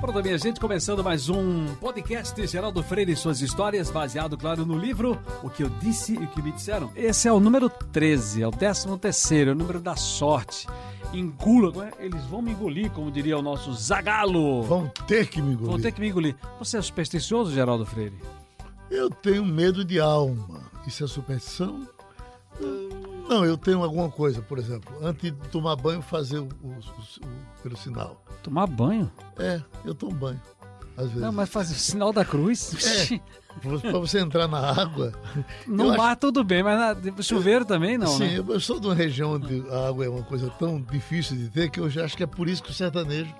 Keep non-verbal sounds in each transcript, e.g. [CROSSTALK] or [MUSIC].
Pronto, minha gente, começando mais um podcast Geraldo Freire e suas histórias, baseado, claro, no livro O que eu disse e o que me disseram. Esse é o número 13, é o 13 terceiro, é o número da sorte. Engula, é? eles vão me engolir, como diria o nosso Zagalo. Vão ter que me engolir. Vão ter que me engolir. Você é supersticioso, Geraldo Freire? Eu tenho medo de alma. Isso é superstição? Não, eu tenho alguma coisa, por exemplo, antes de tomar banho, fazer o, o, o, o pelo Tomar banho? É, eu tomo banho. Às vezes. Não, mas fazer o sinal da cruz? É, [LAUGHS] para você entrar na água. [LAUGHS] No mar acho... tudo bem, mas na... chuveiro também não, Sim, né? eu sou de uma região onde a água é uma coisa tão difícil de ter que eu já acho que é por isso que o sertanejo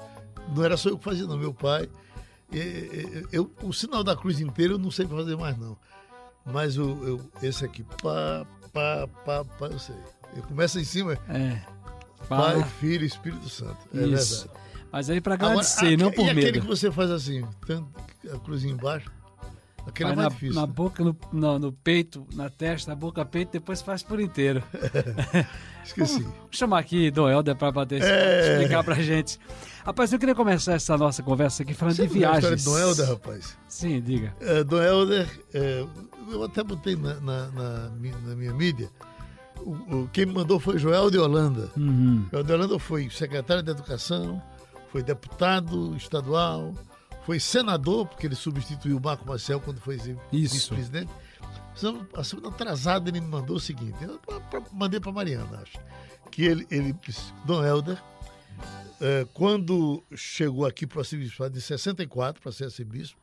não era só eu que fazia, não. Meu pai. Eu, eu, o sinal da cruz inteiro eu não sei fazer mais, não. Mas o, eu, esse aqui, pá, pá, pá, pá, eu sei. Eu começo em cima. É. Pai, Filho e Espírito Santo. É Isso. verdade. Mas aí para agradecer, Agora, não por e medo. E aquele que você faz assim, tanto a cruzinha embaixo, aquele é mais na, difícil. Na boca, no, no, no, peito, na testa, na boca, peito, depois faz por inteiro. [LAUGHS] Esqueci. Vou chamar aqui Dom Helder para bater, é... explicar pra gente. Rapaz, eu queria começar essa nossa conversa aqui falando você de viagens. A história de Dom Helder, rapaz? Sim, diga. É, Dom Helder, é, eu até botei na, na, na, na minha mídia, o, o, quem me mandou foi Joel de Holanda. Uhum. Joel de Holanda foi secretário de Educação, foi deputado estadual, foi senador, porque ele substituiu o Marco Marcel quando foi vice-presidente. A semana atrasada ele me mandou o seguinte, eu mandei para Mariana, acho, que ele, ele disse, Dom Helder, é, quando chegou aqui para o arcebispo de 64, para ser arcebispo,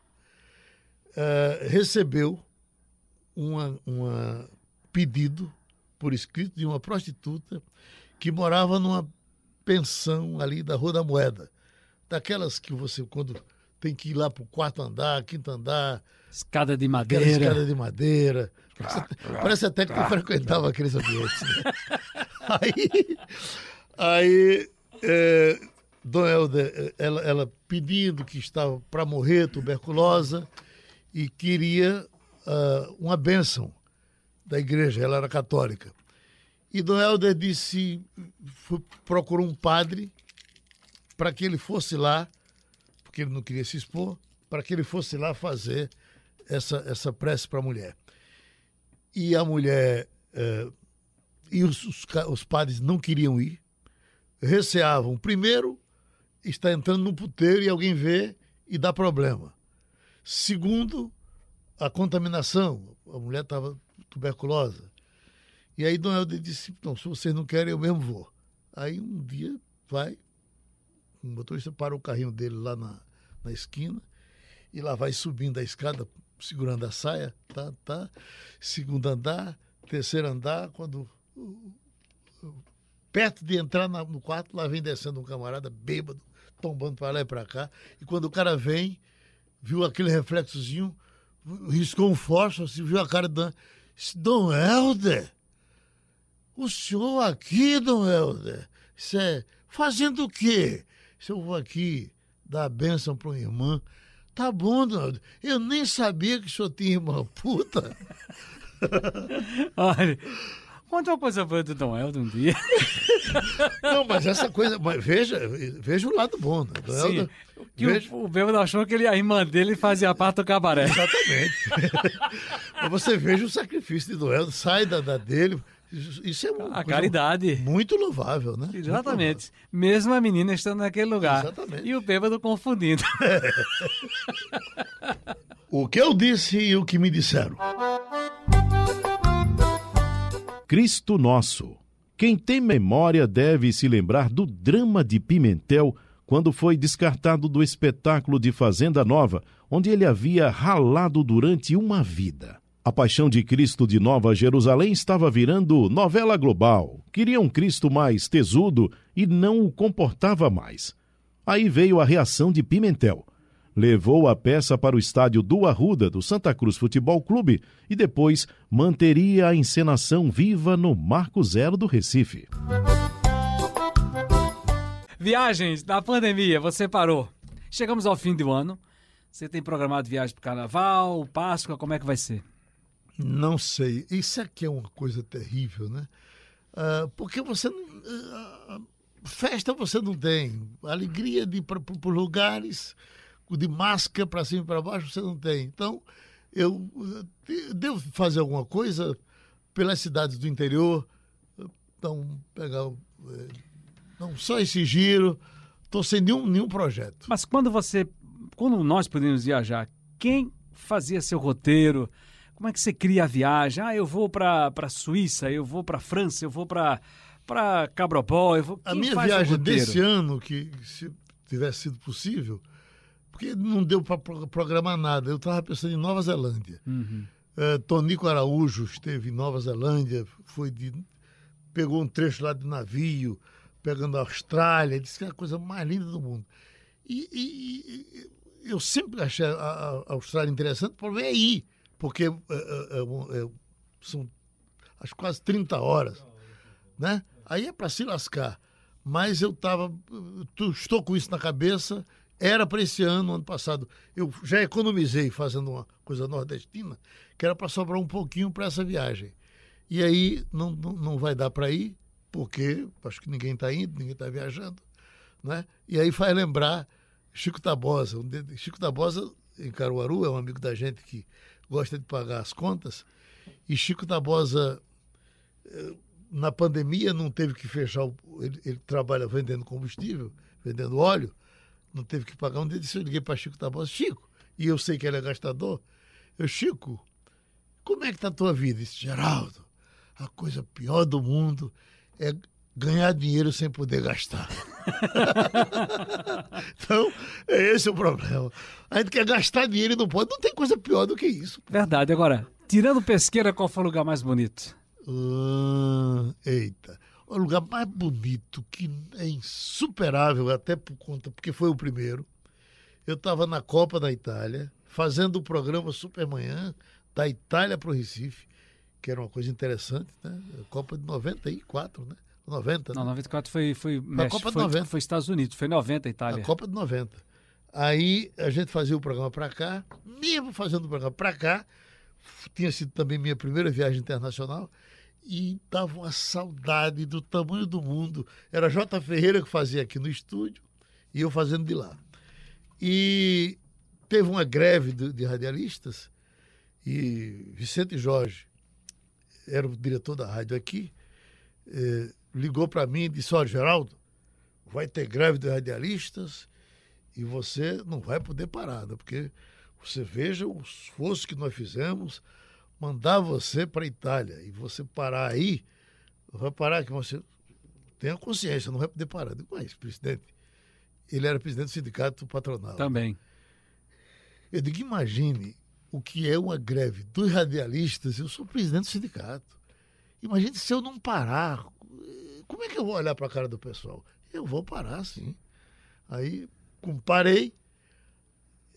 é, recebeu um uma pedido por escrito de uma prostituta que morava numa pensão ali da Rua da Moeda. Daquelas que você, quando tem que ir lá para o quarto andar, quinto andar. Escada de madeira. Escada de madeira. Parece, parece até que tu frequentava aqueles ambientes. Né? [LAUGHS] Aí, aí é, Dona Helder, ela, ela pedindo que estava para morrer, tuberculosa, e queria uh, uma bênção da igreja, ela era católica. E Dom Helder disse, foi, procurou um padre para que ele fosse lá, porque ele não queria se expor, para que ele fosse lá fazer essa, essa prece para a mulher. E a mulher eh, e os, os, os, padres não queriam ir, receavam. Primeiro, está entrando no puteiro e alguém vê e dá problema. Segundo, a contaminação. A mulher estava tuberculosa. E aí Dom Helder disse, não, se vocês não querem, eu mesmo vou. Aí um dia vai, o motorista para o carrinho dele lá na, na esquina e lá vai subindo a escada, segurando a saia, tá, tá. Segundo andar, terceiro andar, quando perto de entrar no quarto, lá vem descendo um camarada bêbado, tombando para lá e para cá. E quando o cara vem, viu aquele reflexozinho, riscou um fósforo, assim, viu a cara do Dom Helder. O senhor aqui, Dom Helder, isso é fazendo o quê? Se eu vou aqui dar a bênção para uma irmã, tá bom, Helder. Eu nem sabia que o senhor tinha irmã puta. [LAUGHS] Olha, Conta uma coisa boa do Dom Helder um dia. [LAUGHS] Não, mas essa coisa, mas veja, veja o lado bom. Né? Sim, Helder, que veja... o, o Bêbado achou que ele, a irmã dele fazia parte do cabaré. Exatamente. [LAUGHS] mas você veja o sacrifício de Dom Helder, sai da, da dele. Isso é a caridade. Muito louvável, né? Exatamente. Mesmo a menina estando naquele lugar. Exatamente. E o bêbado confundindo. [LAUGHS] o que eu disse e o que me disseram. Cristo Nosso. Quem tem memória deve se lembrar do drama de Pimentel quando foi descartado do espetáculo de Fazenda Nova, onde ele havia ralado durante uma vida. A paixão de Cristo de Nova Jerusalém estava virando novela global. Queria um Cristo mais tesudo e não o comportava mais. Aí veio a reação de Pimentel levou a peça para o estádio do Arruda, do Santa Cruz Futebol Clube, e depois manteria a encenação viva no Marco Zero do Recife. Viagens, na pandemia, você parou. Chegamos ao fim do ano. Você tem programado viagem para Carnaval, Páscoa, como é que vai ser? Não sei. Isso aqui é uma coisa terrível, né? Uh, porque você. Uh, festa você não tem. Alegria de ir para lugares, de máscara para cima e para baixo, você não tem. Então, eu, eu devo fazer alguma coisa pelas cidades do interior. Então, pegar. Eh, não, só esse giro. Estou sem nenhum, nenhum projeto. Mas quando você. Quando nós podemos viajar, quem fazia seu roteiro? Como é que você cria a viagem? Ah, eu vou para a Suíça, eu vou para a França, eu vou para para Cabrobó. Eu vou... a minha viagem desse ano, que se tivesse sido possível, porque não deu para programar nada. Eu estava pensando em Nova Zelândia. Uhum. Uh, Tonico Araújo esteve em Nova Zelândia, foi de, pegou um trecho lá de navio, pegando a Austrália, disse que é a coisa mais linda do mundo. E, e, e eu sempre achei a, a, Austrália interessante, o problema é ir porque é, é, é, são as quase 30 horas, né? Aí é para se lascar. Mas eu estava, estou com isso na cabeça. Era para esse ano, ano passado, eu já economizei fazendo uma coisa nordestina, que era para sobrar um pouquinho para essa viagem. E aí não, não, não vai dar para ir, porque acho que ninguém está indo, ninguém está viajando. Né? E aí faz lembrar Chico Tabosa. Chico Tabosa, em Caruaru, é um amigo da gente que gosta de pagar as contas. E Chico Tabosa, eh, na pandemia, não teve que fechar. O, ele, ele, trabalha vendendo combustível, vendendo óleo, não teve que pagar. Um dia eu liguei para Chico Tabosa, Chico, e eu sei que ele é gastador. Eu, Chico, como é que está a tua vida? Disse, Geraldo, a coisa pior do mundo é ganhar dinheiro sem poder gastar. [LAUGHS] então, é esse o problema. A gente quer gastar dinheiro e não pode. Não tem coisa pior do que isso. Verdade. Agora, tirando pesqueira, qual foi o lugar mais bonito? Uh, eita. O lugar mais bonito, que é insuperável, até por conta, porque foi o primeiro. Eu estava na Copa da Itália, fazendo o programa Supermanhã, da Itália para o Recife, que era uma coisa interessante, né? Copa de 94, né? 90, Não, 94 foi, foi, México, Copa de foi, 90. foi Estados Unidos, foi 90 Itália. A Copa de 90. Aí a gente fazia o programa para cá, mesmo fazendo o programa para cá, tinha sido também minha primeira viagem internacional, e dava uma saudade do tamanho do mundo. Era J. Ferreira que fazia aqui no estúdio e eu fazendo de lá. E teve uma greve de, de radialistas e Vicente Jorge era o diretor da rádio aqui. Eh, ligou para mim e disse: Olha, Geraldo, vai ter greve de radialistas e você não vai poder parar, né? porque você veja o esforço que nós fizemos mandar você para a Itália e você parar aí, vai parar que você tenha consciência, não vai poder parar. Eu digo, mas, presidente, ele era presidente do sindicato patronal. Também. Eu digo, imagine o que é uma greve dos radialistas, eu sou presidente do sindicato. Imagine se eu não parar, como é que eu vou olhar para a cara do pessoal? Eu vou parar, sim. Aí, parei,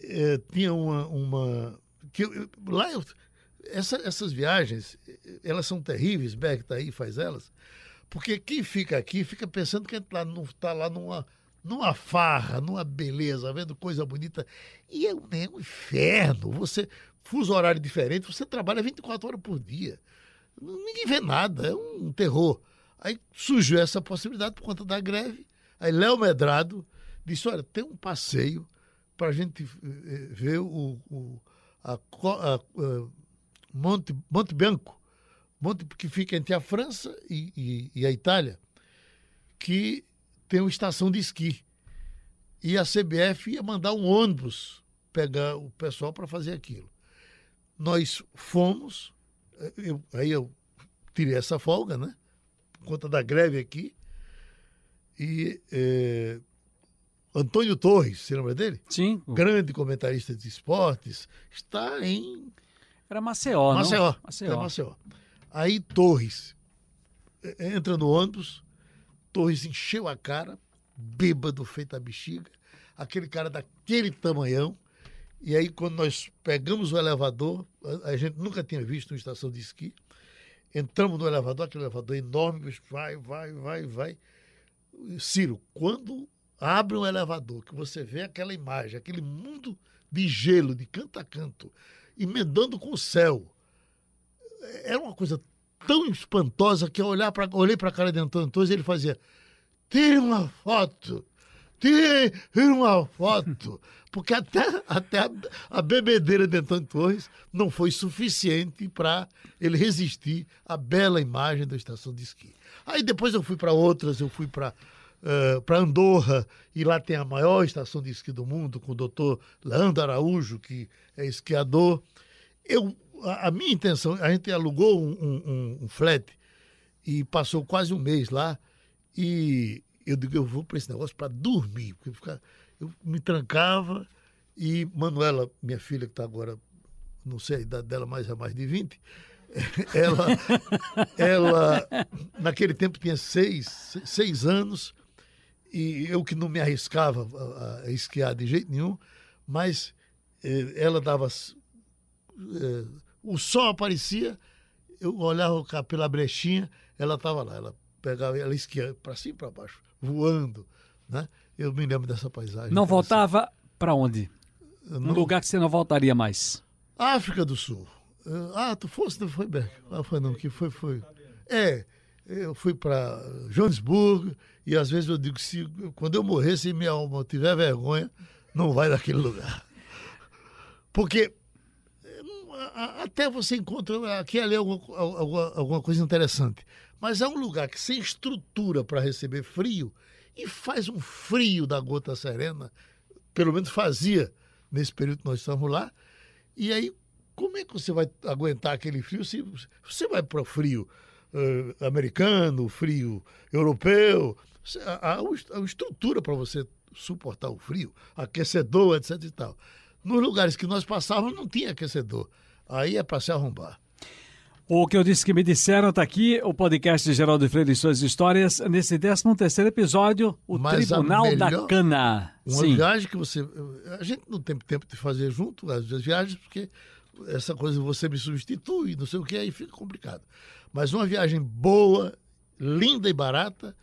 é, tinha uma. uma que eu, lá eu, essa, essas viagens, elas são terríveis, Beck está aí, faz elas, porque quem fica aqui fica pensando que está tá lá numa, numa farra, numa beleza, vendo coisa bonita. E é um, é um inferno. Você, fuso horário diferente, você trabalha 24 horas por dia. Ninguém vê nada, é um terror. Aí surgiu essa possibilidade por conta da greve. Aí Léo Medrado disse: olha, tem um passeio para a gente eh, ver o, o a, a, a, Monte, Monte Bianco, Monte que fica entre a França e, e, e a Itália, que tem uma estação de esqui. E a CBF ia mandar um ônibus pegar o pessoal para fazer aquilo. Nós fomos, eh, eu, aí eu tirei essa folga, né? Por conta da greve aqui. E é, Antônio Torres, você lembra dele? Sim. Grande comentarista de esportes, está em. Era Maceió, Maceió. Não? Maceió. É Maceió. Aí Torres é, entra no ônibus, Torres encheu a cara, bêbado, feito a bexiga, aquele cara daquele tamanhão. E aí, quando nós pegamos o elevador, a, a gente nunca tinha visto uma estação de esqui, Entramos no elevador, aquele elevador enorme, vai, vai, vai, vai. Ciro, quando abre um elevador, que você vê aquela imagem, aquele mundo de gelo, de canto a canto, emendando com o céu. Era uma coisa tão espantosa que eu olhar pra, olhei para a cara de Antônio Torres e ele fazia: tire uma foto, tire uma foto. Porque até, até a, a bebedeira de Antônio Torres não foi suficiente para ele resistir à bela imagem da estação de esqui. Aí depois eu fui para outras, eu fui para uh, eh, para Andorra, e lá tem a maior estação de esqui do mundo, com o doutor Leandro Araújo, que é esquiador. Eu, a, a minha intenção, a gente alugou um, um, um, flat e passou quase um mês lá, e eu digo, eu vou para esse negócio para dormir, porque ficar, eu me trancava e Manuela, minha filha que está agora, não sei a idade dela, mas é mais de 20, [LAUGHS] ela, ela naquele tempo tinha seis, seis anos e eu que não me arriscava a, a esquiar de jeito nenhum, mas eh, ela dava. Eh, o sol aparecia, eu olhava pela brechinha, ela estava lá, ela pegava, ela esquia para cima e para baixo, voando, né? Eu me lembro dessa paisagem. Não voltava para onde? No lugar que você não voltaria mais. África do Sul. Ah, tu fosse, não foi bem. Ah, foi não, que foi, foi. É, eu fui para Joanesburgo e às vezes eu digo se quando eu morrer, se minha alma tiver vergonha, não vai naquele lugar. Porque até você encontra aqui ali alguma, alguma, alguma coisa interessante. Mas é um lugar que sem estrutura para receber frio e faz um frio da gota serena, pelo menos fazia nesse período que nós estamos lá. E aí, como é que você vai aguentar aquele frio se você vai para o frio uh, americano, frio europeu? Há uma estrutura para você suportar o frio, aquecedor, etc e tal. Nos lugares que nós passávamos não tinha aquecedor. Aí é para se arrombar. O que eu disse que me disseram está aqui, o podcast de Geraldo Freire e suas histórias, nesse 13 terceiro episódio, o Mas Tribunal melhor, da Cana. Uma Sim. viagem que você... A gente não tem tempo de fazer junto as viagens, porque essa coisa você me substitui, não sei o que, aí fica complicado. Mas uma viagem boa, linda e barata,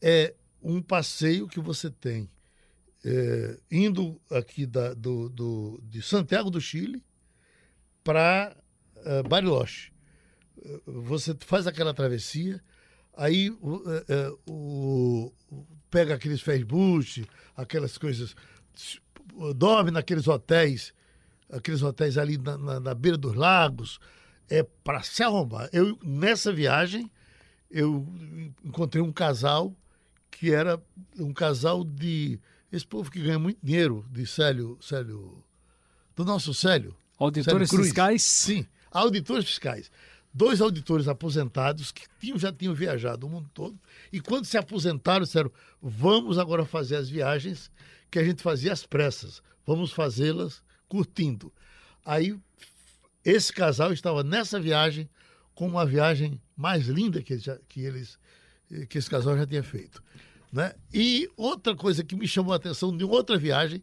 é um passeio que você tem é, indo aqui da, do, do, de Santiago do Chile para uh, Bariloche você faz aquela travessia, aí é, o, pega aqueles Facebook, aquelas coisas, dorme naqueles hotéis, aqueles hotéis ali na, na, na beira dos lagos, é para se arrombar. Eu, nessa viagem, eu encontrei um casal que era um casal de. Esse povo que ganha muito dinheiro, de Célio. Célio do nosso Célio. Auditores Célio fiscais? Sim, auditores fiscais dois auditores aposentados que tinham, já tinham viajado o mundo todo e quando se aposentaram disseram vamos agora fazer as viagens que a gente fazia às pressas, vamos fazê-las curtindo. Aí esse casal estava nessa viagem com uma viagem mais linda que, já, que eles que esse casal já tinha feito. Né? E outra coisa que me chamou a atenção de outra viagem,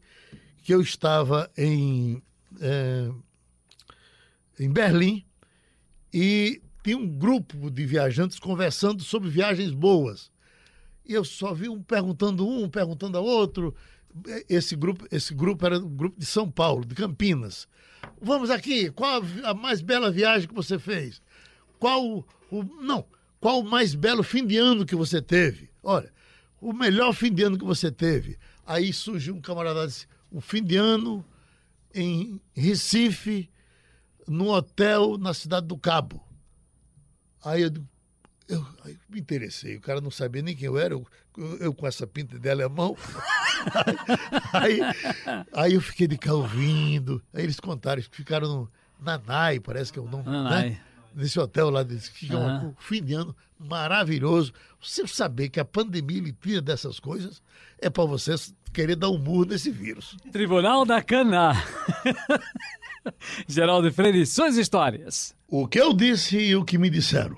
que eu estava em, é, em Berlim, e tinha um grupo de viajantes conversando sobre viagens boas. E eu só vi um perguntando um, perguntando a outro. Esse grupo, esse grupo era um grupo de São Paulo, de Campinas. Vamos aqui, qual a mais bela viagem que você fez? Qual o. Não, qual o mais belo fim de ano que você teve? Olha, o melhor fim de ano que você teve. Aí surgiu um camarada disse, o fim de ano em Recife, num hotel na cidade do Cabo. Aí eu, eu, eu me interessei, o cara não sabia nem quem eu era, eu, eu com essa pinta de alemão. [LAUGHS] aí, aí eu fiquei de cá ouvindo, aí eles contaram, ficaram no Nanai, parece que é o nome, Nanai. né? Nesse hotel lá, que é um uhum. fim de ano maravilhoso. Você saber que a pandemia lhe tira dessas coisas é para você querer dar um murro nesse vírus. Tribunal da Cana. [LAUGHS] [LAUGHS] Geraldo Freire, suas histórias. O que eu disse e o que me disseram.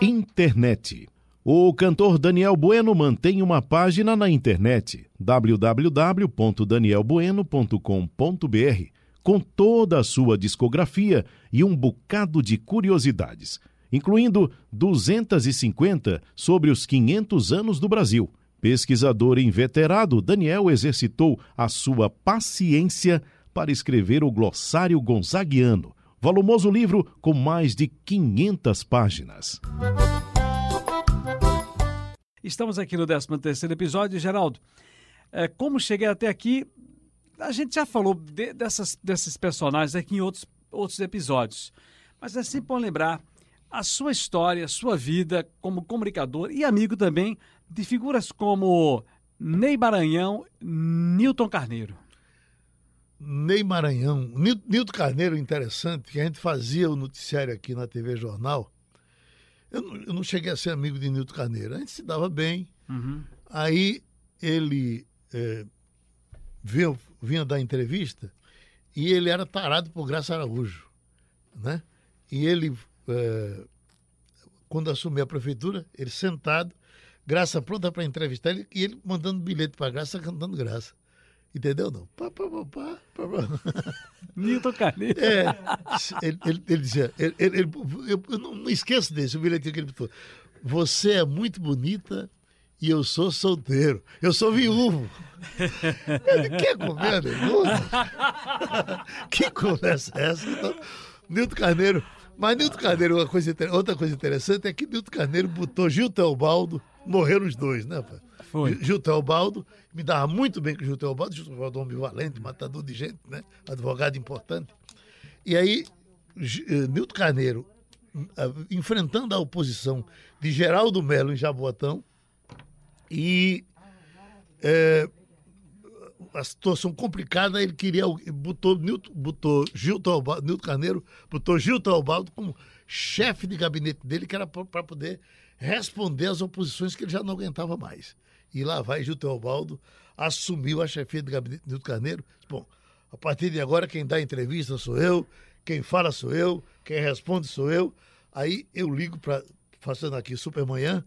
Internet. O cantor Daniel Bueno mantém uma página na internet www.danielbueno.com.br com toda a sua discografia e um bocado de curiosidades, incluindo 250 sobre os 500 anos do Brasil Pesquisador inveterado, Daniel exercitou a sua paciência para escrever o Glossário Gonzaguiano, volumoso livro com mais de 500 páginas. Estamos aqui no 13º episódio, Geraldo. É, como cheguei até aqui, a gente já falou de, dessas, desses personagens aqui em outros, outros episódios. Mas é sempre bom lembrar a sua história, a sua vida como comunicador e amigo também de figuras como Ney Maranhão, Newton Carneiro. Ney Maranhão, Nilton Carneiro, interessante, que a gente fazia o noticiário aqui na TV Jornal. Eu não, eu não cheguei a ser amigo de Nilton Carneiro, a gente se dava bem. Uhum. Aí ele é, vinha, vinha dar entrevista e ele era tarado por Graça Araújo, né? E ele, é, quando assumiu a prefeitura, ele sentado, Graça pronta para entrevistar ele e ele mandando bilhete para Graça, cantando Graça. Entendeu? Não. Pá, pá, pá, pá, pá. [LAUGHS] Nilton Carneiro. É, ele, ele, ele dizia, ele, ele, eu, eu, não esqueço desse, o bilhete que ele botou. Você é muito bonita e eu sou solteiro. Eu sou viúvo. [LAUGHS] Ele quer comer, né? Que conversa é essa? Então, Nilton Carneiro. Mas Nilton Carneiro, coisa, outra coisa interessante é que Nilton Carneiro botou Gil Teobaldo, morreram os dois, né, pai? Foi. Gil Teobaldo, me dava muito bem com o Gil Teobaldo, Gil Teobaldo é um homem valente, matador de gente, né? Advogado importante. E aí, eh, Nilton Carneiro, enfrentando a oposição de Geraldo Melo em Jaboatão, e é, a situação complicada, ele queria. Botou, Nilton, botou Gil Teobaldo, Nilton Carneiro, botou Gil Teobaldo como chefe de gabinete dele, que era para poder responder às oposições que ele já não aguentava mais. E lá vai Gil Teobaldo, assumiu a chefia de gabinete Nilton Carneiro. Bom, a partir de agora, quem dá entrevista sou eu, quem fala sou eu, quem responde sou eu. Aí eu ligo para, fazendo aqui Supermanhã,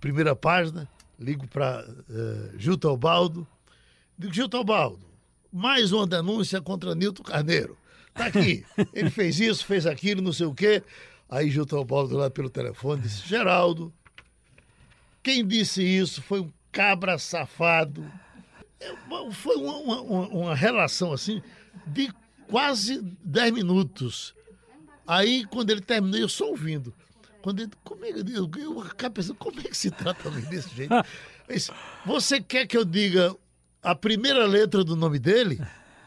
primeira página, ligo para uh, eh, Gil Teobaldo. Digo, Gil Teobaldo, mais uma denúncia contra Nilton Carneiro. Tá aqui, ele fez isso, fez aquilo, não sei o quê. Aí Gil Teobaldo lá pelo telefone disse, Geraldo, quem disse isso foi um cabra safado. É, foi uma, uma, uma relação assim de quase 10 minutos. Aí, quando ele terminou, eu só ouvindo. Quando ele, como é, eu, eu acabo pensando, como é que se trata desse jeito? [LAUGHS] Disse, Você quer que eu diga a primeira letra do nome dele?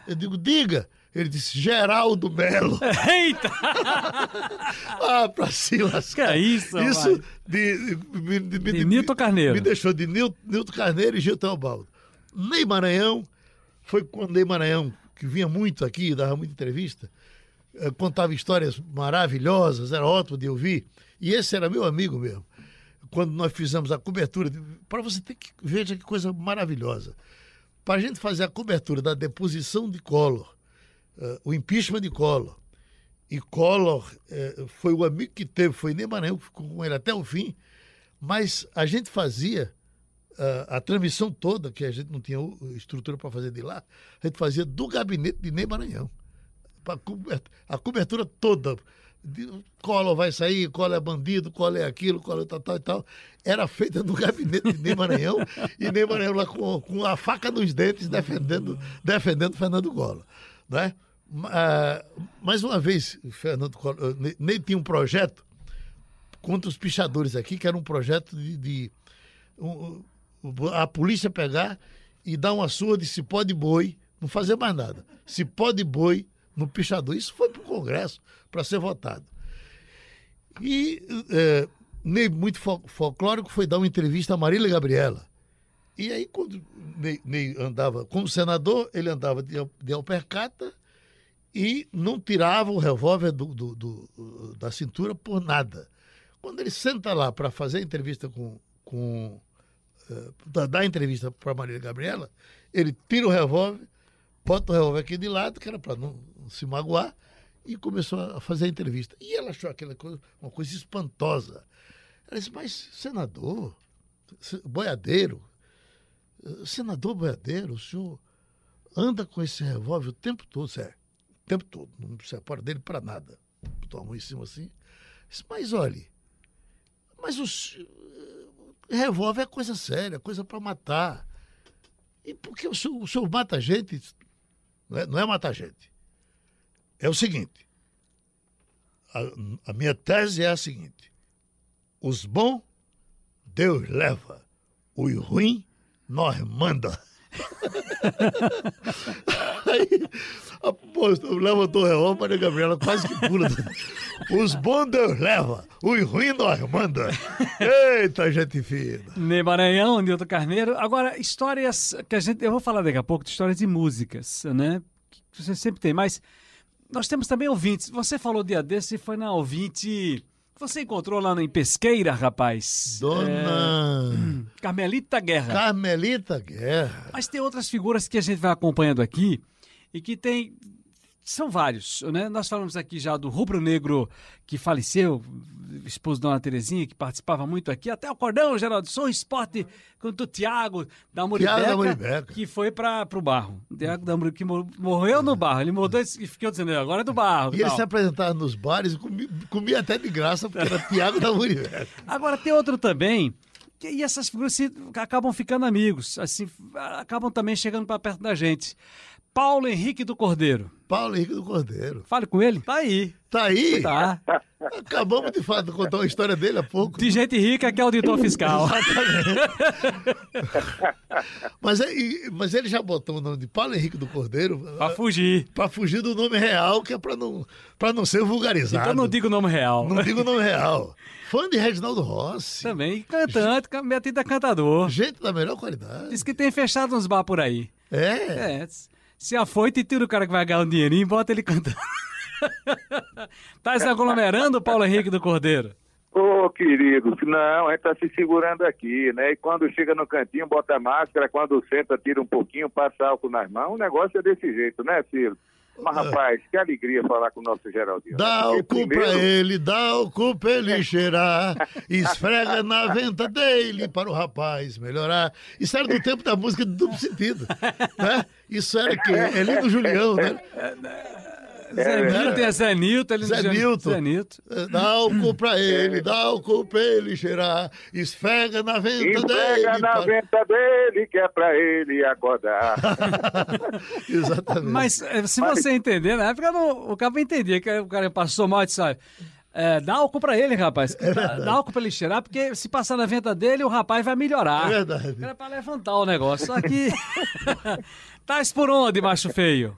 Eu digo, diga. Ele disse, Geraldo Melo. [LAUGHS] Eita! [LAUGHS] ah, pra se lascar. Que é isso, Isso de, de, de, de, Nilton Carneiro. Me deixou de Nilton, Nilton Carneiro e Gil Teobaldo. Ney Maranhão, foi quando Ney Maranhão, que vinha muito aqui, dava muita entrevista, eh, contava histórias maravilhosas, era ótimo de ouvir. E esse era meu amigo mesmo. Quando nós fizemos a cobertura, para você ter que veja que coisa maravilhosa. Para a gente fazer a cobertura da deposição de Collor, uh, o impeachment de Collor, e Collor uh, foi o amigo que teve, foi nem Maranhão, que ficou com ele até o fim, mas a gente fazia uh, a transmissão toda, que a gente não tinha estrutura para fazer de lá, a gente fazia do gabinete de Ney Maranhão. A cobertura toda Collor vai sair, Collor é bandido, Collor é aquilo, Collor é tal, tal e tal. Era feita no gabinete de Ney Maranhão e Ney Maranhão lá com, com a faca nos dentes defendendo, defendendo Fernando Collor. Né? Uh, mais uma vez, Fernando Collor, Ney tinha um projeto contra os pichadores aqui, que era um projeto de, de um, a polícia pegar e dar uma surra de cipó de boi, não fazer mais nada. Cipó de boi no pichador. Isso foi para o Congresso para ser votado. E é, Ney, muito folclórico, foi dar uma entrevista a Marília Gabriela. E aí, quando Ney, Ney andava como senador, ele andava de, de alpercata e não tirava o revólver do, do, do, da cintura por nada. Quando ele senta lá para fazer a entrevista com. com uh, dar entrevista para Marília Gabriela, ele tira o revólver, bota o revólver aqui de lado, que era para não se magoar, e começou a fazer a entrevista. E ela achou aquela coisa, uma coisa espantosa. Ela disse, mas senador, boiadeiro, senador boiadeiro, o senhor anda com esse revólver o tempo todo, sério, o tempo todo, não se separa dele para nada. Botou a mão em cima assim. Disse, mas olhe, mas o, Revólver é coisa séria, coisa para matar. E por que o senhor, o senhor mata gente? Não é, não é matar gente. É o seguinte: a, a minha tese é a seguinte: os bons, Deus leva, os ruins, nós manda. Aí, apóstolo, levantou o revólver, Maria Gabriela quase que pula. Os bons Deus leva, os ruins nós manda. Eita, gente fina. Ney Maranhão, Nilton Carneiro. Agora, histórias que a gente. Eu vou falar daqui a pouco de histórias de músicas, né? Que você sempre tem, mas nós temos também ouvintes. Você falou dia desse e foi na ouvinte. Você encontrou lá em Pesqueira, rapaz. Dona É, Carmelita Guerra. Carmelita Guerra. Mas tem outras figuras que a gente vai acompanhando aqui e que tem. São vários, né? Nós falamos aqui já do Rubro Negro que faleceu, esposo da Dona Terezinha, que participava muito aqui, até o Cordão, Geraldo, sou esporte com o Tiago da Muribeca, que foi para o barro. Tiago da Muribeca, que mor- morreu no barro, ele mudou e ficou dizendo, agora é do barro. E ele tal. se apresentava nos bares e comia, comia até de graça, porque era Tiago da Muribeca. [LAUGHS] Agora tem outro também, e essas figuras se, acabam ficando amigos, assim, acabam também chegando para perto da gente. Paulo Henrique do Cordeiro. Paulo Henrique do Cordeiro. Fale com ele. Tá aí. Tá aí? Tá. Acabamos de fato de contar uma história dele há pouco. De gente rica que é auditor fiscal. Mas, é- mas ele já botou o nome de Paulo Henrique do Cordeiro pra fugir. para fugir do nome real, que é para não, pra não ser vulgarizado. Então não diga o nome real. Não digo o nome real. Fã de Reginaldo Rossi. Também cantante, ca- metido a cantador. Gente da melhor qualidade. Diz que tem fechado uns bar por aí. É. É. Se afoita e tira o cara que vai ganhar um dinheirinho e bota ele cantando. [LAUGHS] tá se aglomerando, Paulo Henrique do Cordeiro? Ô, querido, não, a gente tá se segurando aqui, né? E quando chega no cantinho, bota máscara, quando senta, tira um pouquinho, passa álcool nas mãos. O negócio é desse jeito, né, Ciro? Mas, rapaz, que alegria falar com o nosso Geraldinho. Dá Porque o cu primeiro- pra ele, dá o cu pra ele [LAUGHS] cheirar, esfrega na venta dele para o rapaz melhorar. Isso era do tempo da música de duplo sentido, né? Isso era que é Lino Julião, né? Zé Nilton, é Zé Nilton. Ele Zé não- Nilton. Zé Nilton. Dá o cu pra ele, dá o cu pra ele cheirar, esfrega na venta Esfrega dele. na para- venta dele, que é pra ele acordar. [LAUGHS] Exatamente. Mas se você entender, na época não, o cara entendia que o cara passou mal e disse, olha, é, dá álcool pra ele, rapaz. dá, dá álcool pra ele cheirar, porque se passar na venta dele, o rapaz vai melhorar. É verdade. Era pra levantar o negócio. Só que. [LAUGHS] tá por onde, macho feio?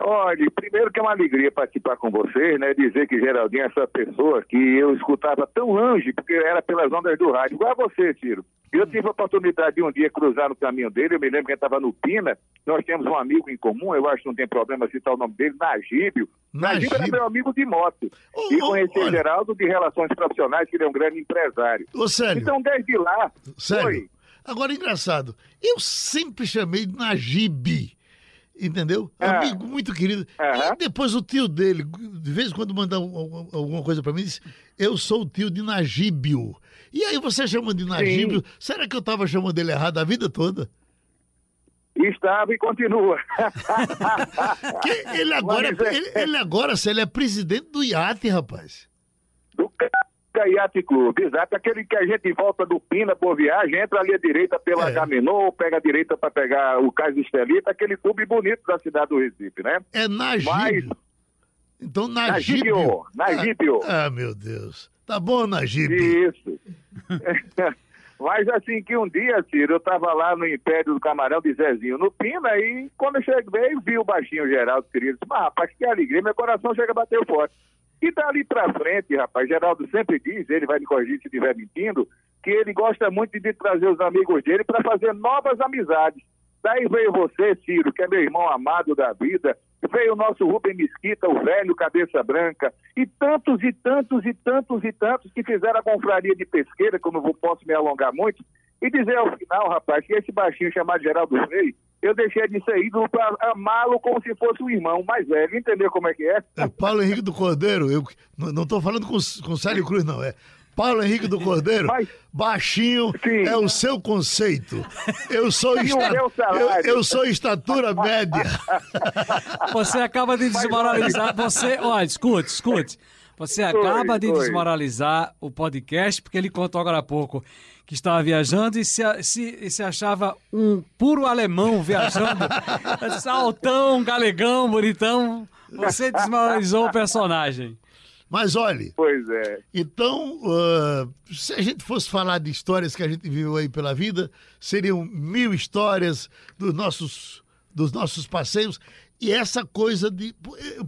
Olha, primeiro que é uma alegria participar com vocês, né? Dizer que Geraldinho é essa pessoa que eu escutava tão longe, porque era pelas ondas do rádio, igual a você, Ciro. Eu tive a oportunidade de um dia cruzar no caminho dele, eu me lembro que ele estava no Pina, nós temos um amigo em comum, eu acho que não tem problema citar o nome dele, Nagíbio. Nagíbio era meu amigo de moto. Ô, e conheci olha. Geraldo de relações profissionais, que ele é um grande empresário. Ô, sério. Então, desde lá, Sério. foi. Agora, engraçado, eu sempre chamei de. Entendeu? Ah. Amigo muito querido. Aham. E depois o tio dele, de vez em quando manda um- um- alguma coisa pra mim, diz: Eu sou o tio de Nagíbio. E aí você chama de Nagíbio. Será que eu tava chamando ele errado a vida toda? Estava e continua. [LAUGHS] Ele agora, Mas é- ele, ele agora, se ele é presidente do IAT, rapaz. do Yacht Clube, exato. Aquele que a gente volta do Pina por viagem, entra ali à direita pela É. Pega a direita para pegar o Cais Estelita, aquele clube bonito da cidade do Recife, né? É Nagíbio. Então, Nagíbio. Nagíbio, Nagíbio. Ah, ah, meu Deus. Tá bom, Nagíbio. Isso. [LAUGHS] Mas assim que um dia, Ciro, eu estava lá no Império do Camarão de Zezinho, no Pina, e quando eu cheguei, vi o baixinho Geraldo querido. Disse, mas rapaz, que alegria, meu coração chega a bater forte. E dali pra frente, rapaz, Geraldo sempre diz, ele vai me corrigir se estiver mentindo, que ele gosta muito de trazer os amigos dele para fazer novas amizades. Daí veio você, Ciro, que é meu irmão amado da vida, veio o nosso Rubem Mesquita, o velho cabeça branca, e tantos e tantos e tantos e tantos que fizeram a confraria de pesqueira, que eu não vou, posso me alongar muito, e dizer ao final, rapaz, que esse baixinho chamado Geraldo Freire, eu deixei de ser ídolo para amá-lo como se fosse um irmão mais velho, entendeu como é que é? É Paulo Henrique do Cordeiro. Eu não tô falando com, com Célio Cruz, não. É Paulo Henrique do Cordeiro. Mas- Baixinho Sim. é o seu conceito. Eu sou, esta- eu, eu sou estatura média. [LAUGHS] Você acaba de desmoralizar. Você, olha, escute, escute. Você acaba de desmoralizar o podcast, porque ele contou agora há pouco que estava viajando e se, se, se achava um puro alemão viajando. [LAUGHS] Saltão, galegão, bonitão. Você desmoralizou o personagem. Mas olhe. Pois é. Então, uh, se a gente fosse falar de histórias que a gente viveu aí pela vida, seriam mil histórias dos nossos, dos nossos passeios. E essa coisa de.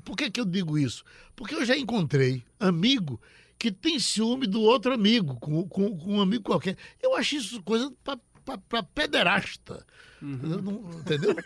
Por que, que eu digo isso? Porque eu já encontrei amigo que tem ciúme do outro amigo, com, com, com um amigo qualquer. Eu acho isso coisa para pederasta. Uhum. Entendeu?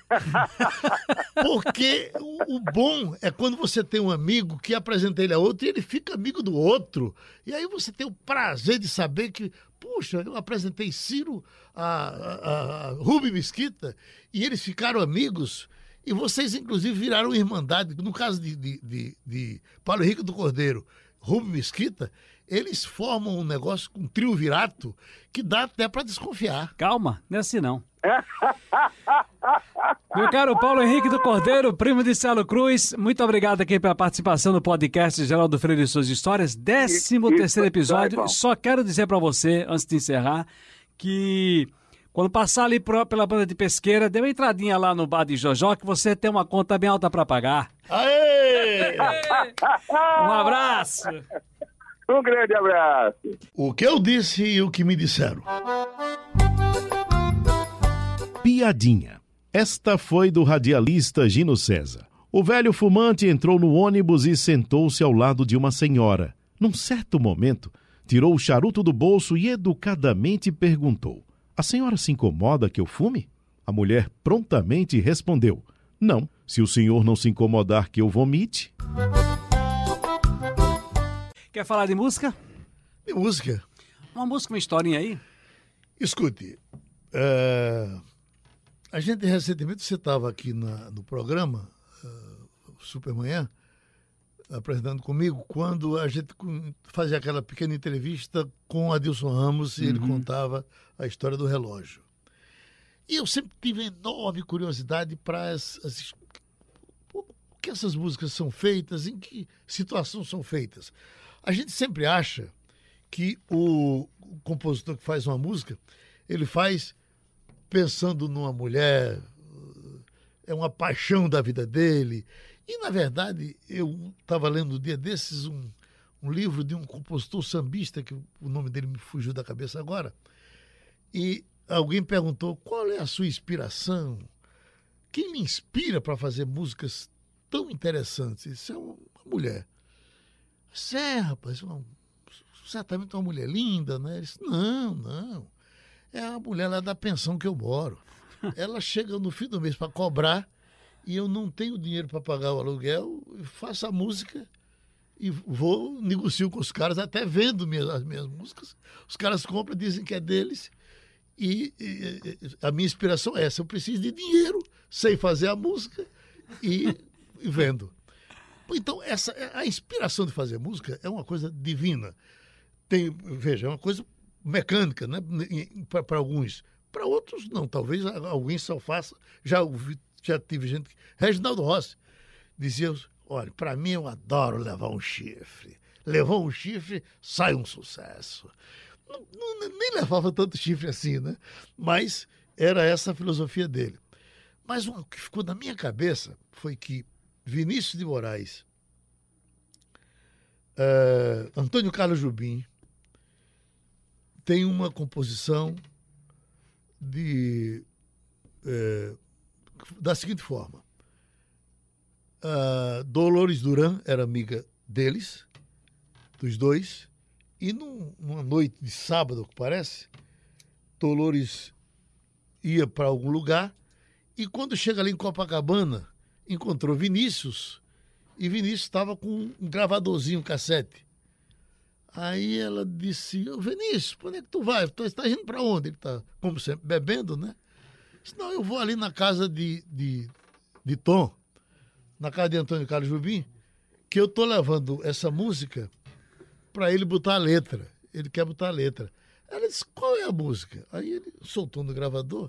[LAUGHS] Porque o, o, bom é quando você tem um amigo que apresenta ele a outro e ele fica amigo do outro. E aí você tem o prazer de saber que, puxa, eu apresentei Ciro a, a, a Rubi Mesquita e eles ficaram amigos. E vocês, inclusive, viraram irmandade. No caso de, de, de, de Paulo Henrique do Cordeiro Rubem Mesquita, eles formam um negócio com um triunvirato que dá até para desconfiar. Calma, não é assim não. [LAUGHS] Meu caro Paulo Henrique do Cordeiro, primo de Celo Cruz, muito obrigado aqui pela participação no podcast Geraldo Freire e Suas Histórias, 13 terceiro episódio. Só quero dizer para você, antes de encerrar, que quando passar ali pela banda de pesqueira, dê uma entradinha lá no bar de Jojó que você tem uma conta bem alta para pagar. Aê! Um abraço! Um grande abraço! O que eu disse e o que me disseram. Piadinha. Esta foi do radialista Gino César. O velho fumante entrou no ônibus e sentou-se ao lado de uma senhora. Num certo momento, tirou o charuto do bolso e educadamente perguntou: a senhora se incomoda que eu fume? A mulher prontamente respondeu: Não, se o senhor não se incomodar que eu vomite. Quer falar de música? De música. Uma música, uma historinha aí? Escute, uh, a gente recentemente, você estava aqui na, no programa uh, Supermanhã, apresentando comigo, quando a gente fazia aquela pequena entrevista com Adilson Ramos e ele uhum. contava a história do relógio. E eu sempre tive enorme curiosidade para que essas músicas são feitas, em que situação são feitas. A gente sempre acha que o, compositor que faz uma música, ele faz pensando numa mulher, é uma paixão da vida dele, e, na verdade, eu estava lendo um dia desses um, um livro de um compositor sambista, que o nome dele me fugiu da cabeça agora, e alguém perguntou qual é a sua inspiração, quem lhe inspira para fazer músicas tão interessantes? Isso é uma mulher. É, rapaz, uma, certamente uma mulher linda, né? Ele disse, não, não. É a mulher lá da pensão que eu moro. [LAUGHS] Ela chega no fim do mês para cobrar e eu não tenho dinheiro para pagar o aluguel, faço a música e vou, negocio com os caras, até vendo minhas, as minhas músicas. Os caras compram, dizem que é deles. E, e, a minha inspiração é essa: eu preciso de dinheiro, sei fazer a música e, e vendo. Então, essa, a inspiração de fazer música é uma coisa divina. Tem, veja, é uma coisa mecânica, né? Para alguns. Para outros, não. Talvez alguém só faça. Já ouvi já tive gente. Reginaldo Rossi dizia: olha, para mim eu adoro levar um chifre. Levou um chifre, sai um sucesso. Não, não, nem levava tanto chifre assim, né? Mas era essa a filosofia dele. Mas o que ficou na minha cabeça foi que Vinícius de Moraes, uh, Antônio Carlos Jubim, tem uma composição de uh, da seguinte forma: uh, Dolores Duran era amiga deles, dos dois, e num, numa noite de sábado, que parece, Dolores ia para algum lugar e quando chega ali em Copacabana, encontrou Vinícius e Vinícius estava com um gravadorzinho, um cassete. Aí ela disse, Vinícius, para onde é que tu vai? Tu está indo para onde? Ele está, como sempre, bebendo, né? Senão eu vou ali na casa de, de, de Tom, na casa de Antônio Carlos Jubim, que eu tô levando essa música para ele botar a letra. Ele quer botar a letra. Ela disse, qual é a música? Aí ele soltou no gravador.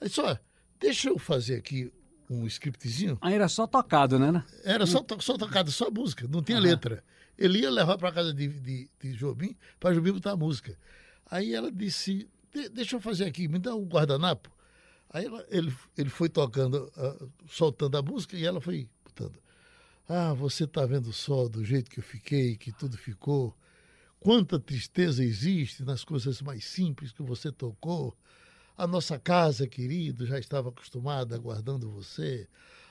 Aí disse, olha, deixa eu fazer aqui um scriptzinho. Aí era só tocado, né? Era só, to- só tocado, só música, não tinha letra. Ele ia levar para casa de, de, de Jobim, para Jobim botar a música. Aí ela disse: "De- Deixa eu fazer aqui, me dá um guardanapo. Aí ela- ele, ele foi tocando, ah, soltando a música e ela foi botando. Ah, você tá vendo só do jeito que eu fiquei, que tudo ficou. Quanta tristeza existe nas coisas mais simples que você tocou. A nossa casa, querido, já estava acostumada aguardando você.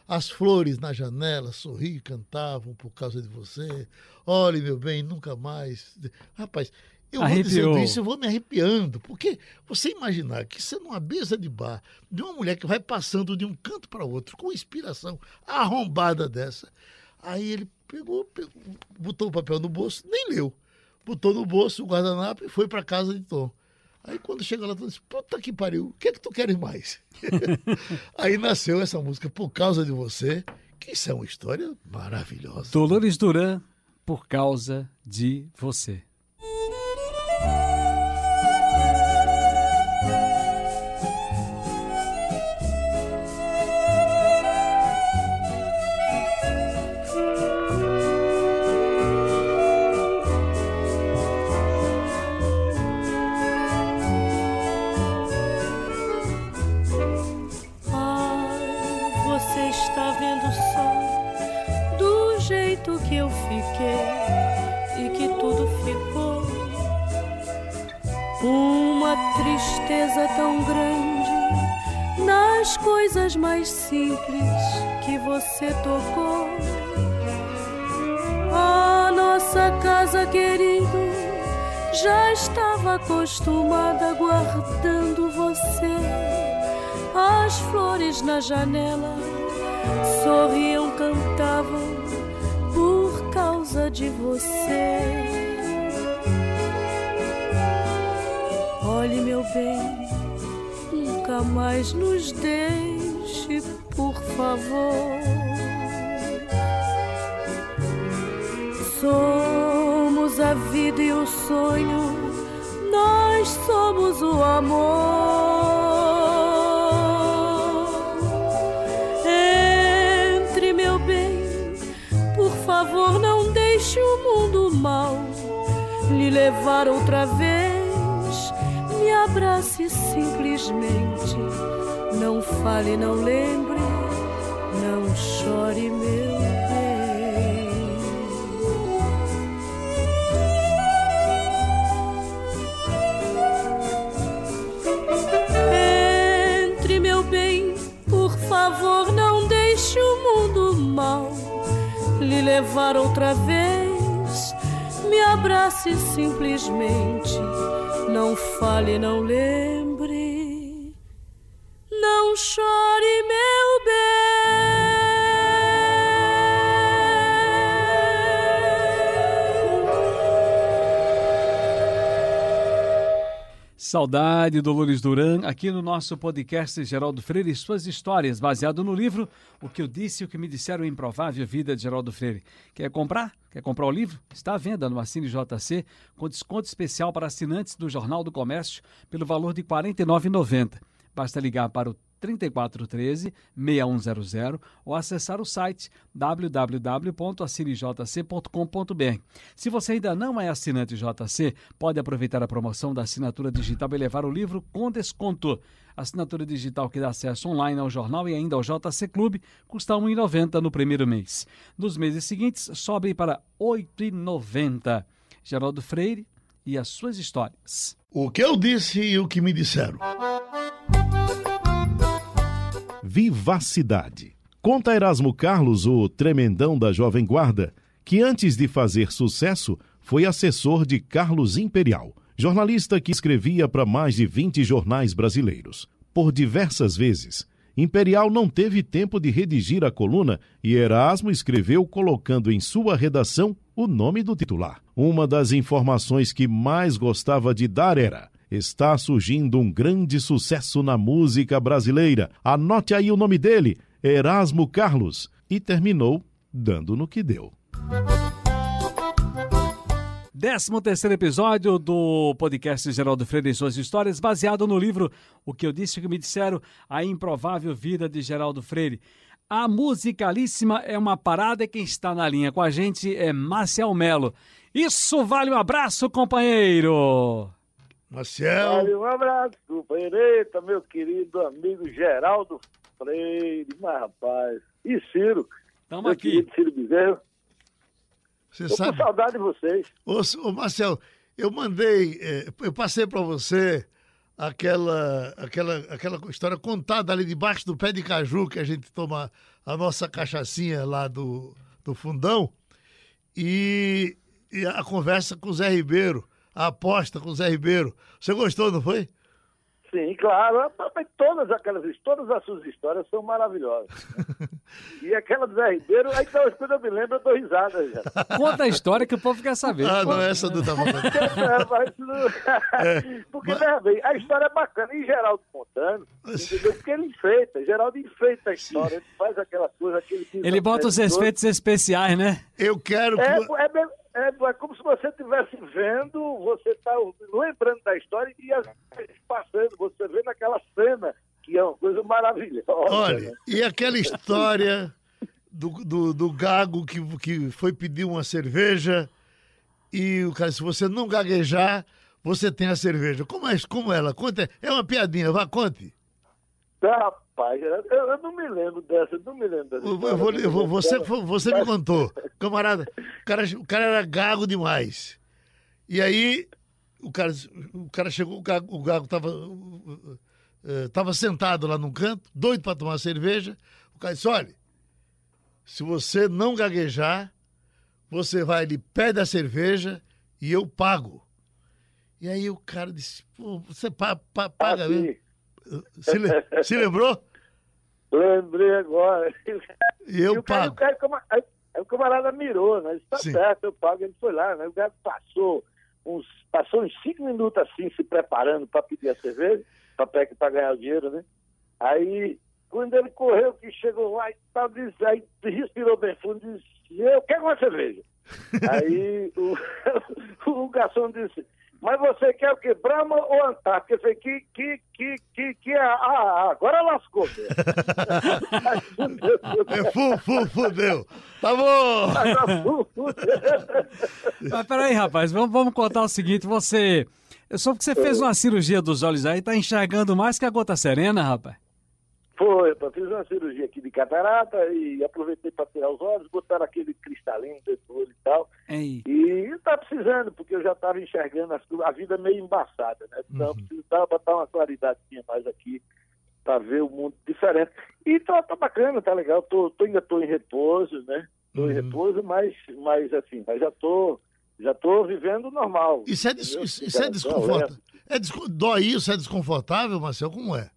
As flores na janela sorriam e cantavam por causa de você. Olhe, meu bem, nunca mais. Rapaz, eu vou Arrepiou. dizendo isso, eu vou me arrepiando. Porque você imaginar que você numa mesa de bar, de uma mulher que vai passando de um canto para outro, com inspiração arrombada dessa. Aí ele pegou, pegou, botou o papel no bolso, nem leu. Botou no bolso o guardanapo e foi para casa de Tom. Aí quando chega lá, Tom disse, puta que pariu, o que é que tu queres mais? [LAUGHS] Aí nasceu essa música, Por Causa de Você, que isso é uma história maravilhosa. Dolores Duran, por causa de você. Tristeza tão grande nas coisas mais simples que você tocou. A nossa casa, querido, já estava acostumada aguardando você. As flores na janela sorriam, cantavam por causa de você. Olhe, meu bem, nunca mais nos deixe, por favor. Somos a vida e o sonho, nós somos o amor. Entre, meu bem, por favor, não deixe o mundo mal lhe levar outra vez. Simplesmente, não fale, não lembre, não chore, meu bem. Entre, meu bem, por favor, não deixe o mundo mal lhe levar outra vez. Me abrace simplesmente, não fale, não lembre, Saudade, Dolores Duran, aqui no nosso podcast Geraldo Freire e suas histórias, baseado no livro O que eu disse e o que me disseram Improvável Vida de Geraldo Freire. Quer comprar? Quer comprar o livro? Está à venda no Assine JC, com desconto especial para assinantes do Jornal do Comércio, pelo valor de R$ 49,90. Basta ligar para o 3413-6100 ou acessar o site www.assinejc.com.br. Se você ainda não é assinante JC, pode aproveitar a promoção da assinatura digital e levar o livro com desconto. Assinatura digital que dá acesso online ao jornal e ainda ao JC Clube custa R$ 1,90 no primeiro mês. Nos meses seguintes, sobe para R$ 8,90. Geraldo Freire e as suas histórias. O que eu disse e o que me disseram. Vivacidade. Conta Erasmo Carlos, o tremendão da Jovem Guarda, que antes de fazer sucesso foi assessor de Carlos Imperial, jornalista que escrevia para mais de 20 jornais brasileiros. Por diversas vezes, Imperial não teve tempo de redigir a coluna e Erasmo escreveu colocando em sua redação o nome do titular. Uma das informações que mais gostava de dar era: está surgindo um grande sucesso na música brasileira. Anote aí o nome dele, Erasmo Carlos. E terminou dando no que deu. 13 terceiro episódio do podcast Geraldo Freire e suas histórias, baseado no livro O que eu disse o que me disseram, A Improvável Vida de Geraldo Freire. A musicalíssima é uma parada e quem está na linha com a gente é Marcel Melo. Isso vale um abraço, companheiro! Marcel. Vale um abraço, companheireta, meu querido amigo Geraldo Freire, mas rapaz. E Ciro, Estamos meu aqui. querido Ciro Bezerro. Você Tô com sabe. saudade de vocês. Ô, ô, Marcel, eu mandei, eh, eu passei para você aquela, aquela, aquela história contada ali debaixo do pé de caju que a gente toma a nossa cachaçinha lá do, do fundão e, e a conversa com o Zé Ribeiro, a aposta com o Zé Ribeiro. Você gostou, não foi? Sim, claro. Mas Todas aquelas todas as suas histórias são maravilhosas. né? [LAUGHS] e aquela do Zé Ribeiro, aí então, quando eu me lembro, eu dou risada já. Conta a história que o povo quer saber. Ah, não, essa do tava [LAUGHS] É, [LAUGHS] mas Porque, veja bem, a história é bacana. E Geraldo contando, entendeu? Porque ele enfeita, Geraldo enfeita a história, ele faz aquela coisa, aquele... Ele bota os efeitos especiais, né? Eu quero que. É, é, é, é como se você estivesse vendo, você está lembrando da história e as passando, você vê naquela cena, que é uma coisa maravilhosa. Olha, né? e aquela história do, do, do gago que, que foi pedir uma cerveja e o cara, se você não gaguejar, você tem a cerveja. Como é, como ela? Conta, é uma piadinha, vá, conte. Tá, Eu, eu não me lembro dessa, eu não me lembro dessa. Eu vou- eu vou- você, você me contou. [LAUGHS] Camarada, o cara, o cara era gago demais. E aí, o cara, o cara chegou, o gago, o gago tava, uh, tava sentado lá num canto, doido para tomar cerveja. O cara disse: olha, se você não gaguejar, você vai ali, pede a cerveja e eu pago. E aí o cara disse: você pa, pa- paga Ah, mesmo? Se, le- se lembrou? Lembrei agora. E eu E o cara, pago. o cara, aí- aí o camarada mirou, né? Ele tá Sim. certo, eu pago. Ele foi lá, né? O cara passou uns, passou uns cinco minutos assim, se preparando para pedir a cerveja, para ganhar o dinheiro, né? Aí, quando ele correu, que chegou lá e tal, disse, aí respirou bem fundo e disse, eu quero uma cerveja. [LAUGHS] aí o, [LAUGHS] o garçom disse, mas você quer o quê? Brahma ou Antártica? Eu falei, que, que, que, que, que, ah, ah, agora lascou. [LAUGHS] É, fu, fu, fudeu. Tá bom. Mas peraí, rapaz, vamos, vamos contar o seguinte: você. Eu soube que você fez uma cirurgia dos olhos aí, tá enxergando mais que a gota serena, rapaz. Foi, eu fiz uma cirurgia aqui de catarata e aproveitei para tirar os olhos, botaram aquele cristalinho dentro do olho e tal. Ei. E tá precisando, porque eu já estava enxergando as a vida meio embaçada, né? Então eu precisava botar uma claridadezinha mais aqui para ver o mundo diferente. E tá, tá bacana, tá legal. Tô, tô- ainda tô em repouso, né? Tô em repouso, mas, mas assim, mas já tô, já tô vivendo normal. Isso é, des- isso, isso é tô desconfortável. alerta. É desco- Dói isso? É desconfortável, Marcel? Como é?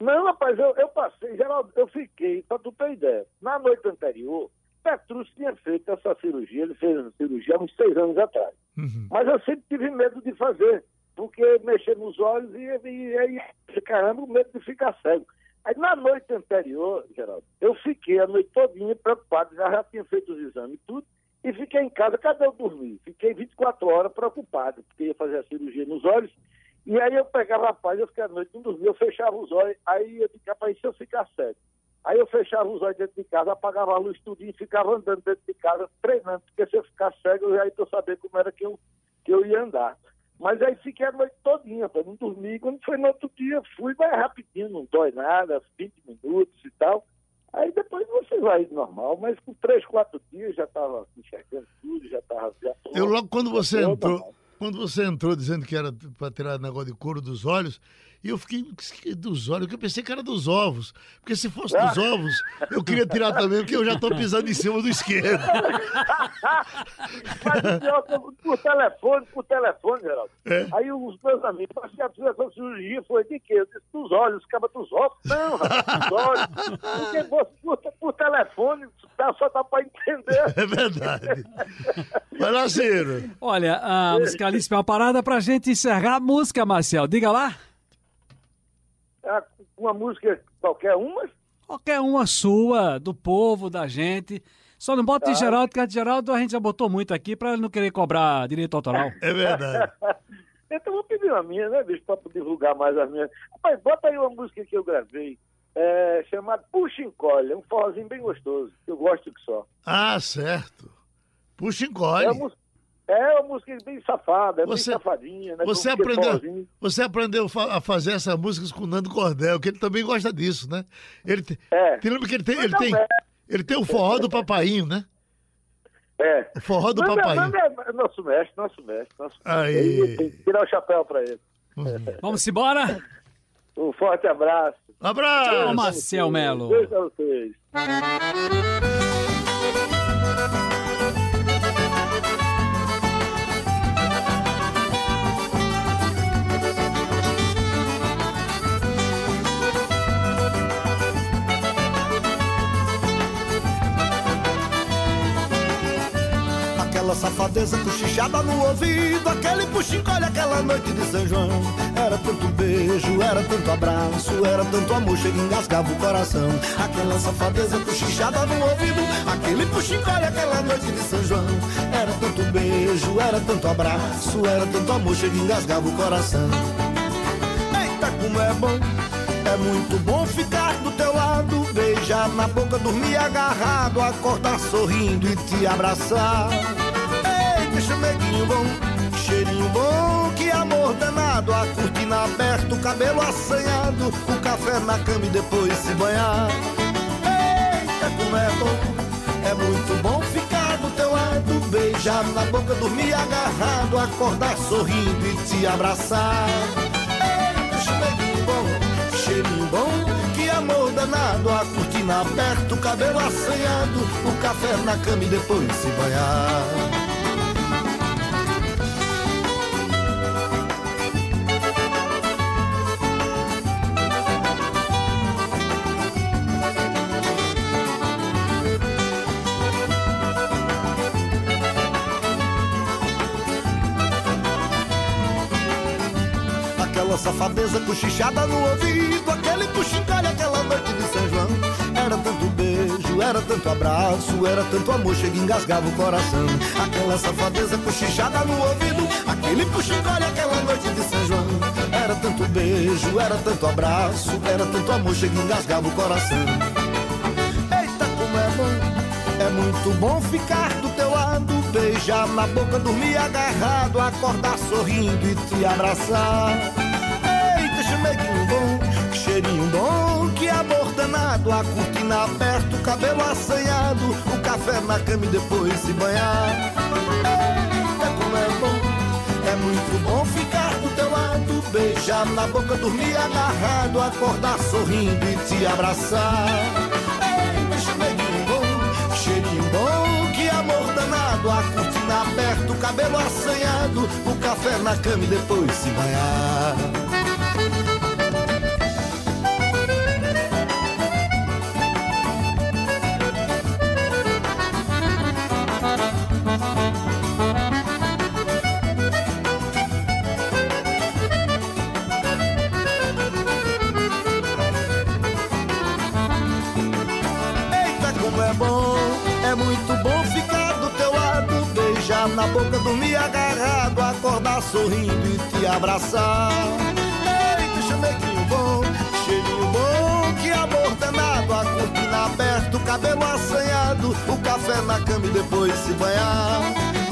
Não, rapaz, eu, eu passei, Geraldo, eu fiquei, pra tu ter ideia, na noite anterior, Petrus tinha feito essa cirurgia, ele fez essa cirurgia há uns seis anos atrás. Uhum. Mas eu sempre tive medo de fazer, porque mexer nos olhos e, e aí, caramba, o medo de ficar cego. Aí na noite anterior, Geraldo, eu fiquei a noite todinha preocupado, já, já tinha feito os exames e tudo, e fiquei em casa, cadê eu dormir? Fiquei 24 horas preocupado, porque ia fazer a cirurgia nos olhos, e aí eu pegava a paz, eu ficava noite, não dormia, eu fechava os olhos, aí eu ficava, rapaz, se eu ficar cego? Aí eu fechava os olhos dentro de casa, apagava a luz tudinho e ficava andando dentro de casa, treinando, porque se eu ficar cego, eu já ia sabendo como era que eu, que eu ia andar. Mas aí fiquei a noite todinha, para não dormir. Quando foi no outro dia, fui mais rapidinho, não dói nada, 20 minutos e tal. Aí depois você vai normal, mas com três, quatro dias já estava enxergando tudo, já estava. Eu logo quando você entrou. Quando você entrou dizendo que era para tirar negócio de couro dos olhos, e eu fiquei que dos olhos, que eu pensei que era dos ovos. Porque se fosse dos ovos, eu queria tirar também, porque eu já tô pisando em cima do esquerdo. Mas por telefone, por telefone, Geraldo. É. Aí os meus amigos, mas a essa cirurgia foi de quê? Eu disse, dos olhos, acaba dos olhos. Não, rapaz, dos olhos. Porque você, por, por telefone, dá- só dá para entender. É verdade. Vai lá, Ciro. Olha, a musicalíssima é uma parada pra gente encerrar a música, Marcel. Diga lá. É Uma música qualquer uma, Qualquer uma sua, do povo, da gente. Só não bota de Geraldo, porque a de Geraldo a gente já botou muito aqui pra ele não querer cobrar direito autoral. É verdade. [LAUGHS] então eu vou pedir uma minha, né, bicho, para divulgar mais as minhas. Rapaz, bota aí uma música que eu gravei é, chamado Puxa Encolhe, é um forrozinho bem gostoso, que eu gosto que só. Ah, certo. Puxa, É encolhe. uma, música- é uma música bem safada, é Você- bem safadinha, né? Você aprendeu, você aprendeu a fazer essas músicas com o Nando Cordel, que ele também gosta disso, né? Ele te, É. Você lembra que ele tem, ele tem, é. ele tem o forró do papainho, né? É. O forró do Nando é- papainho. Nando é nosso mestre, nosso mestre. Nosso... Aí. Aí Tem que tirar o chapéu pra ele. Vamos embora? Um forte abraço. Abraço! Tchau, Marcel Melo. Beijo pra vocês. Safadeza cochichada no ouvido, aquele puxincolhe, aquela noite de São João. Era tanto beijo, era tanto abraço, era tanto amor, chega engasgava o coração. Aquela safadeza cochichada no ouvido, aquele puxincolhe, aquela noite de São João. Era tanto beijo, era tanto abraço, era tanto amor, chega engasgava o coração. Eita, como é bom, é muito bom ficar do teu lado, beijar na boca, dormir agarrado, acordar sorrindo e te abraçar. Chameguinho bom, cheirinho bom, que amor danado, a cortina aberta, o cabelo assanhado, o café na cama e depois se banhar. Eita, como é bom, é muito bom ficar do teu lado, beijar na boca, dormir agarrado, acordar sorrindo e te abraçar. Chameguinho bom, cheirinho bom, amor danado, a cortina aberta, o cabelo assanhado, o café na cama e depois se banhar. Aquela safadeza cochichada no ouvido, aquele puxincalho, aquela noite de São João. Era tanto beijo, era tanto abraço, era tanto amor, chega e engasgava o coração. Aquela safadeza cochichada no ouvido, aquele puxincalho, aquela noite de São João. Era tanto beijo, era tanto abraço, era tanto amor, chega e engasgava o coração. Eita, como é bom, é muito bom ficar do teu lado, beijar na boca, dormir agarrado, acordar sorrindo e te abraçar. Cheirinho bom, que amor danado, a cortina aberta, o cabelo assanhado, o café na cama e depois se banhar. Eita, como é bom, é muito bom ficar do teu lado, beijar na boca, dormir agarrado, acordar sorrindo e te abraçar. Eita, chameguinho bom, cheirinho bom, que amor danado, a cortina aberta, o cabelo assanhado, o café na cama e depois se banhar. Beijar na boca, dormir agarrado, acordar sorrindo e te abraçar. Eita, chameguinho bom, cheirinho bom, que amor danado, a cortina aberta, o cabelo assanhado, o café na cama e depois se banhar.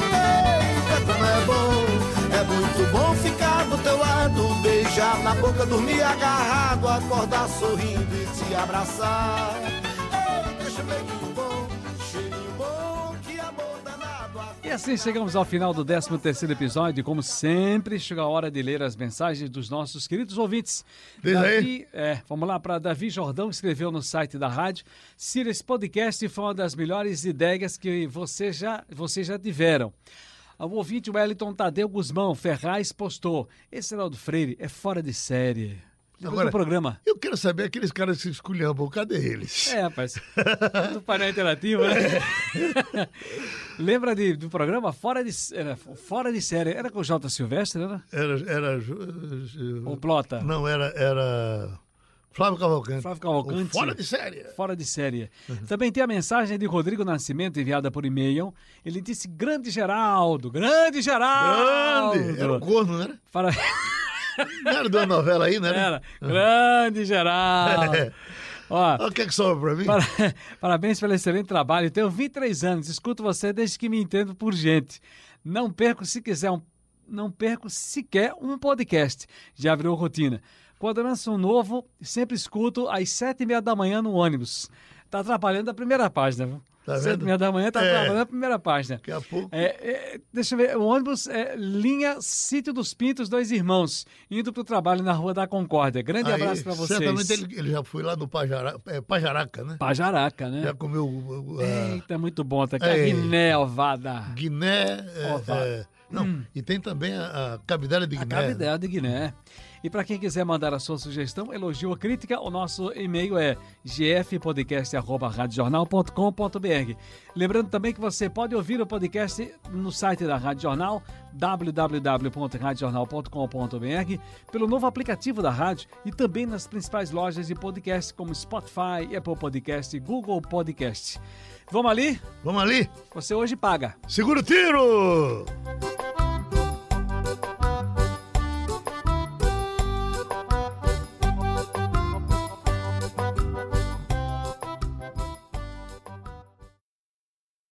Eita, como é bom, é muito bom ficar do teu lado, beijar na boca, dormir agarrado, acordar sorrindo e te abraçar. Assim chegamos ao final do 13 terceiro episódio. Como sempre, chega a hora de ler as mensagens dos nossos queridos ouvintes. Diz. Davi, é, vamos lá para Davi Jordão, que escreveu no site da rádio. Ciro, esse podcast foi uma das melhores ideias que você já, vocês já tiveram. O ouvinte Wellington Tadeu Guzmão Ferraz postou: Esse Geraldo Freire é fora de série. Agora- programa? Eu quero saber aqueles caras que se esculhambam, cadê eles? É, rapaz. do painel interativo, né? [LAUGHS] Lembra de, do programa Fora de, era, Fora de Série? Era com o J. Silvestre, era? Era. era ju- Ou Plota? não, era. era Flávio Cavalcante. Flávio Cavalcante. O Fora de série. Fora de série. Também tem a mensagem de Rodrigo Nascimento enviada por e-mail. Ele disse: Grande Geraldo, grande Geraldo. Grande! Era o corno, né? Para... Não era de uma novela aí, né? Era. Grande Geraldo. [LAUGHS] É. Ó, o que é que sobra pra mim. Para- [LAUGHS] Parabéns pelo excelente trabalho. Tenho 23 anos, escuto você desde que me entendo por gente. Não perco se quiser um, não perco sequer um podcast. Já virou rotina. Quando lança um novo, sempre escuto às sete e meia da manhã no ônibus. Tá atrapalhando a primeira página, viu? Tá sete vendo? e meia da manhã tá É. atrapalhando a primeira página. Daqui a pouco. É, é, deixa eu ver, o ônibus é linha Sítio dos Pintos, dois irmãos, indo para o trabalho na Rua da Concórdia. Grande Aí, abraço para vocês. Certamente ele, ele já foi lá no Pajara, é, Pajaraca, né? Pajaraca, né? Já comeu uh, uh, Eita, muito bom. Tá aqui Ei. a Guiné ovada. Guiné. é, Ovada. é, não, e tem também a, a cabidela de Hum. A Guiné. cabidela de Guiné. E para quem quiser mandar a sua sugestão, elogio ou crítica, o nosso e-mail é gfpodcast.radiojornal.com.br. Lembrando também que você pode ouvir o podcast no site da Rádio Jornal, www.radiojornal.com.br, pelo novo aplicativo da rádio e também nas principais lojas de podcast como Spotify, Apple Podcast e Google Podcast. Vamos ali? Vamos ali. Você hoje paga. Segura o tiro!